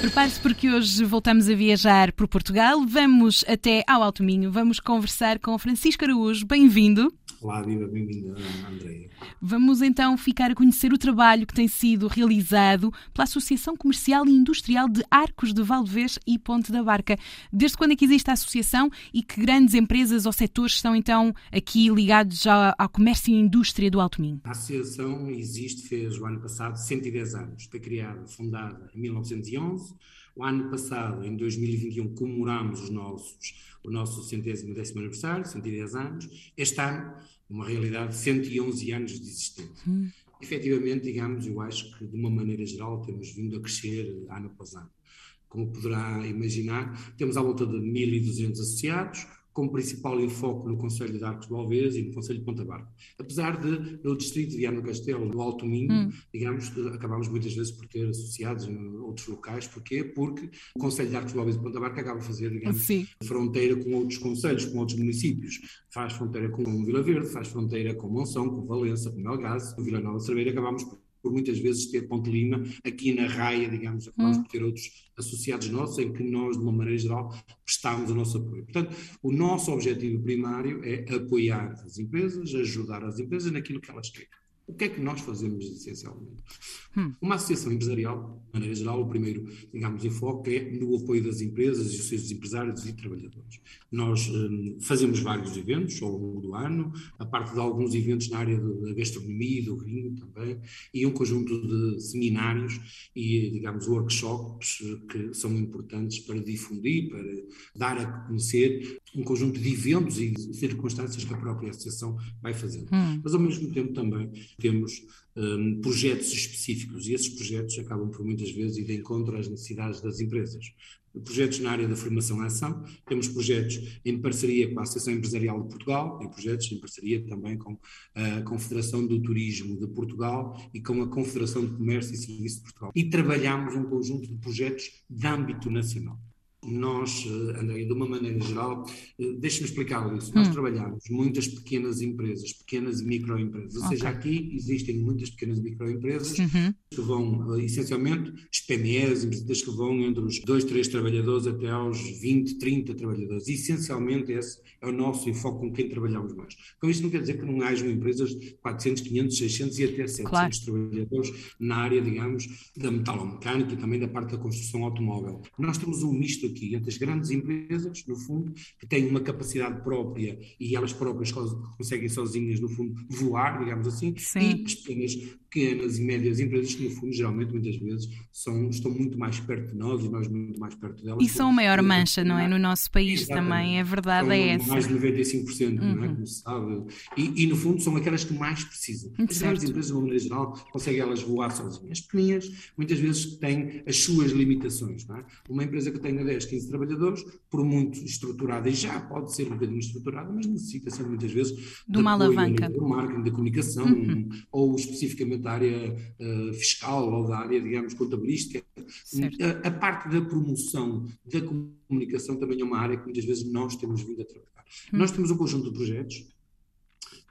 Prepare-se porque hoje voltamos a viajar por Portugal. Vamos até ao Alto Minho. Vamos conversar com Francisco Araújo. Bem-vindo. Olá, viva, bem-vinda, Andréia. Vamos então ficar a conhecer o trabalho que tem sido realizado pela Associação Comercial e Industrial de Arcos de Valdevez e Ponte da Barca. Desde quando é que existe a associação e que grandes empresas ou setores estão então aqui ligados ao, ao comércio e indústria do Alto Minho? A associação existe, fez o ano passado 110 anos. Foi criada, fundada em 1911. O ano passado, em 2021, comemoramos os nossos, o nosso centésimo décimo aniversário, 110 anos. Este ano, uma realidade, 111 anos de existência. Hum. Efetivamente, digamos, eu acho que de uma maneira geral temos vindo a crescer ano após ano. Como poderá imaginar, temos à volta de 1.200 associados, como principal enfoque no Conselho de Arcos de Alvez e no Conselho de Ponta Barca. Apesar de, no distrito de Viana Castelo, no Alto Minho, hum. digamos, acabamos muitas vezes por ter associados em outros locais. Porquê? Porque o Conselho de Arcos de Alvez e Ponta Barca acaba a fazer, digamos, Sim. fronteira com outros conselhos, com outros municípios. Faz fronteira com Vila Verde, faz fronteira com Monção, com Valença, com Melgaço, com Vila Nova Cerveira, acabamos por por muitas vezes ter Ponte Lima aqui na raia, digamos, acabamos hum. por ter outros associados nossos em que nós, de uma maneira geral, prestamos o nosso apoio. Portanto, o nosso objetivo primário é apoiar as empresas, ajudar as empresas naquilo que elas querem. O que é que nós fazemos essencialmente? Hum. Uma associação empresarial, de maneira geral, o primeiro, digamos, enfoque é no apoio das empresas e os seus empresários e trabalhadores. Nós hum, fazemos vários eventos ao longo do ano, a parte de alguns eventos na área da gastronomia e do vinho também, e um conjunto de seminários e, digamos, workshops que são importantes para difundir, para dar a conhecer um conjunto de eventos e circunstâncias que a própria associação vai fazendo. Hum. Mas, ao mesmo tempo, também temos um, projetos específicos e esses projetos acabam por muitas vezes ir de encontro às necessidades das empresas. Projetos na área da formação e ação, temos projetos em parceria com a Associação Empresarial de Portugal e projetos em parceria também com a Confederação do Turismo de Portugal e com a Confederação de Comércio e Serviço de Portugal. E trabalhamos um conjunto de projetos de âmbito nacional nós, eh, André, de uma maneira geral, eh, deixe-me explicar isso. Nós hum. trabalhamos muitas pequenas empresas, pequenas e microempresas. Ou okay. seja, aqui existem muitas pequenas e microempresas uhum. que vão, eh, essencialmente, as PMEs, empresas que vão entre os 2, 3 trabalhadores até aos 20, 30 trabalhadores. E, essencialmente, esse é o nosso enfoque com quem trabalhamos mais. Com isto não quer dizer que não hajam empresas de 400, 500, 600 e até 700 claro. trabalhadores na área, digamos, da metalomecânica e também da parte da construção automóvel. Nós temos um misto aqui entre as grandes empresas, no fundo, que têm uma capacidade própria e elas próprias conseguem sozinhas, no fundo, voar, digamos assim, Sim. e as pequenas pequenas e médias empresas que, no fundo, geralmente, muitas vezes, são, estão muito mais perto de nós e nós muito mais perto delas. E são a maior mancha, não é? No nosso país Exatamente. também, a verdade são é essa. Mais de 95%, uhum. não é? Uhum. Como se sabe. E, e, no fundo, são aquelas que mais precisam. As grandes empresas, de uma maneira geral, conseguem elas voar sozinhas. As pequenas, muitas vezes, têm as suas limitações, não é? Uma empresa que tenha 10, 15 trabalhadores, por muito estruturada, e já pode ser um bocadinho estruturada, mas necessita ser muitas vezes de uma alavanca. Do marketing, da comunicação, uhum. ou especificamente da área uh, fiscal ou da área, digamos, contabilística. A, a, parte da promoção da comunicação também é uma área que muitas vezes nós temos vindo a trabalhar. Hum. Nós temos um conjunto de projetos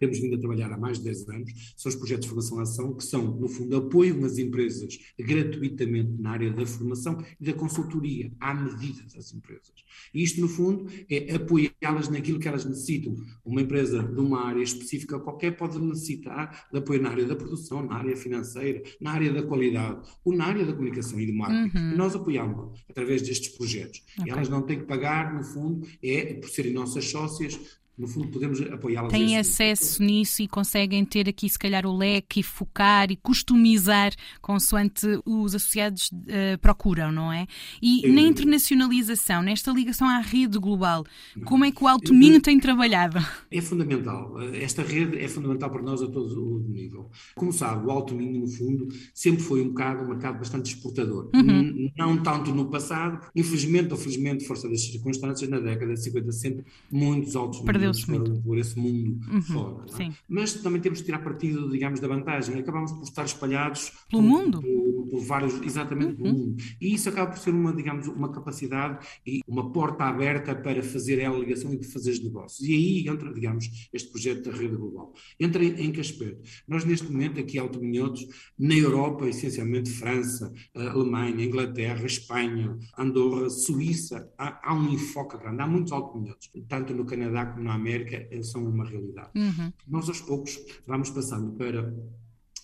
temos vindo a trabalhar há mais de 10 anos, são os projetos de formação ação, que são, no fundo, apoiam as empresas gratuitamente na área da formação e da consultoria, à medida das empresas. E isto, no fundo, é apoiá-las naquilo que elas necessitam. Uma empresa de uma área específica qualquer pode necessitar de apoio na área da produção, na área financeira, na área da qualidade, ou na área da comunicação e do marketing. Uhum. E nós apoiamos através destes projetos. Okay. E elas não têm que pagar, no fundo, é por serem nossas sócias, no fundo, podemos apoiá-las. Têm acesso nisso e conseguem ter aqui, se calhar, o leque e focar e customizar consoante os associados uh, procuram, não é? E na internacionalização, nesta ligação à rede global, como é que o Alto Minho tem trabalhado? É fundamental. Esta rede é fundamental para nós a todo o nível. Como sabe, o Alto Minho, no fundo, sempre foi um bocado, um mercado bastante exportador. Uhum. Não tanto no passado, infelizmente ou felizmente, força das circunstâncias, na década de 50, 60, muitos altos Perdeu Perdeu-se muito. Por esse mundo uhum, fora. É? Mas também temos que tirar partido, digamos, da vantagem. Acabamos por estar espalhados pelo por, mundo. Por, por, vários, exatamente, uhum. pelo mundo. E isso acaba por ser uma, digamos, uma capacidade e uma porta aberta para fazer a ligação e para fazer os negócios. E aí entra, digamos, este projeto da rede global. Entra em, em que aspecto? Nós, neste momento, aqui Alto Minhotos, na Europa, essencialmente França, Alemanha, Inglaterra, Espanha, Andorra, Suíça, há, há um enfoque grande. Há muitos Alto Minhotos, tanto no Canadá como na América, são uma realidade. Uhum. Nós, aos poucos, vamos passando para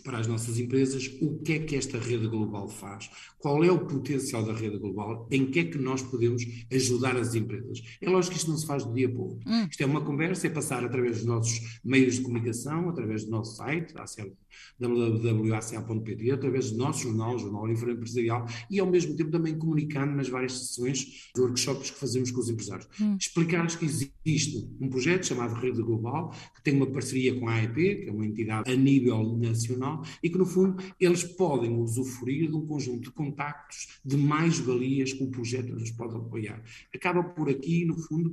para as nossas empresas o que é que esta rede global faz, qual é o potencial da rede global, em que é que nós podemos ajudar as empresas. É lógico que isto não se faz do dia para o outro. Hum. Isto é uma conversa, é passar através dos nossos meios de comunicação, através do nosso site, www.aca.pt, através do nosso jornal, Jornal Livre Empresarial, e ao mesmo tempo também comunicando nas várias sessões de workshops que fazemos com os empresários. Hum. Explicar-lhes que existe um projeto chamado Rede Global, que tem uma parceria com a AEP, que é uma entidade a nível nacional, e que, no fundo, eles podem usufruir de um conjunto de contactos, de mais-valias que o projeto nos pode apoiar. Acaba por aqui, no fundo,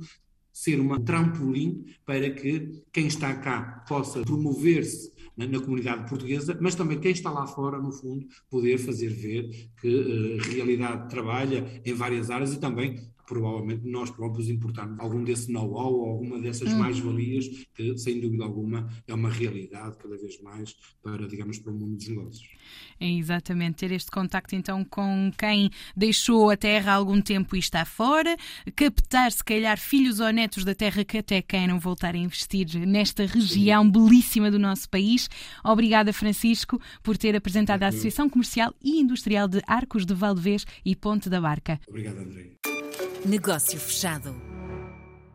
ser um trampolim para que quem está cá possa promover-se na, na, comunidade portuguesa, mas também quem está lá fora, no fundo, poder fazer ver que uh, realidade trabalha em várias áreas e também provavelmente nós próprios importarmos algum desse know-how ou alguma dessas hum. mais-valias, que sem dúvida alguma é uma realidade cada vez mais para, digamos, para o mundo dos negócios. É exatamente, ter este contacto então com quem deixou a terra há algum tempo e está fora, captar se calhar filhos ou netos da terra que até queiram voltar a investir nesta região Sim. belíssima do nosso país. Obrigada, Francisco, por ter apresentado a Associação Comercial e Industrial de Arcos de Valdevez e Ponte da Barca. Obrigado, André. Negócio fechado.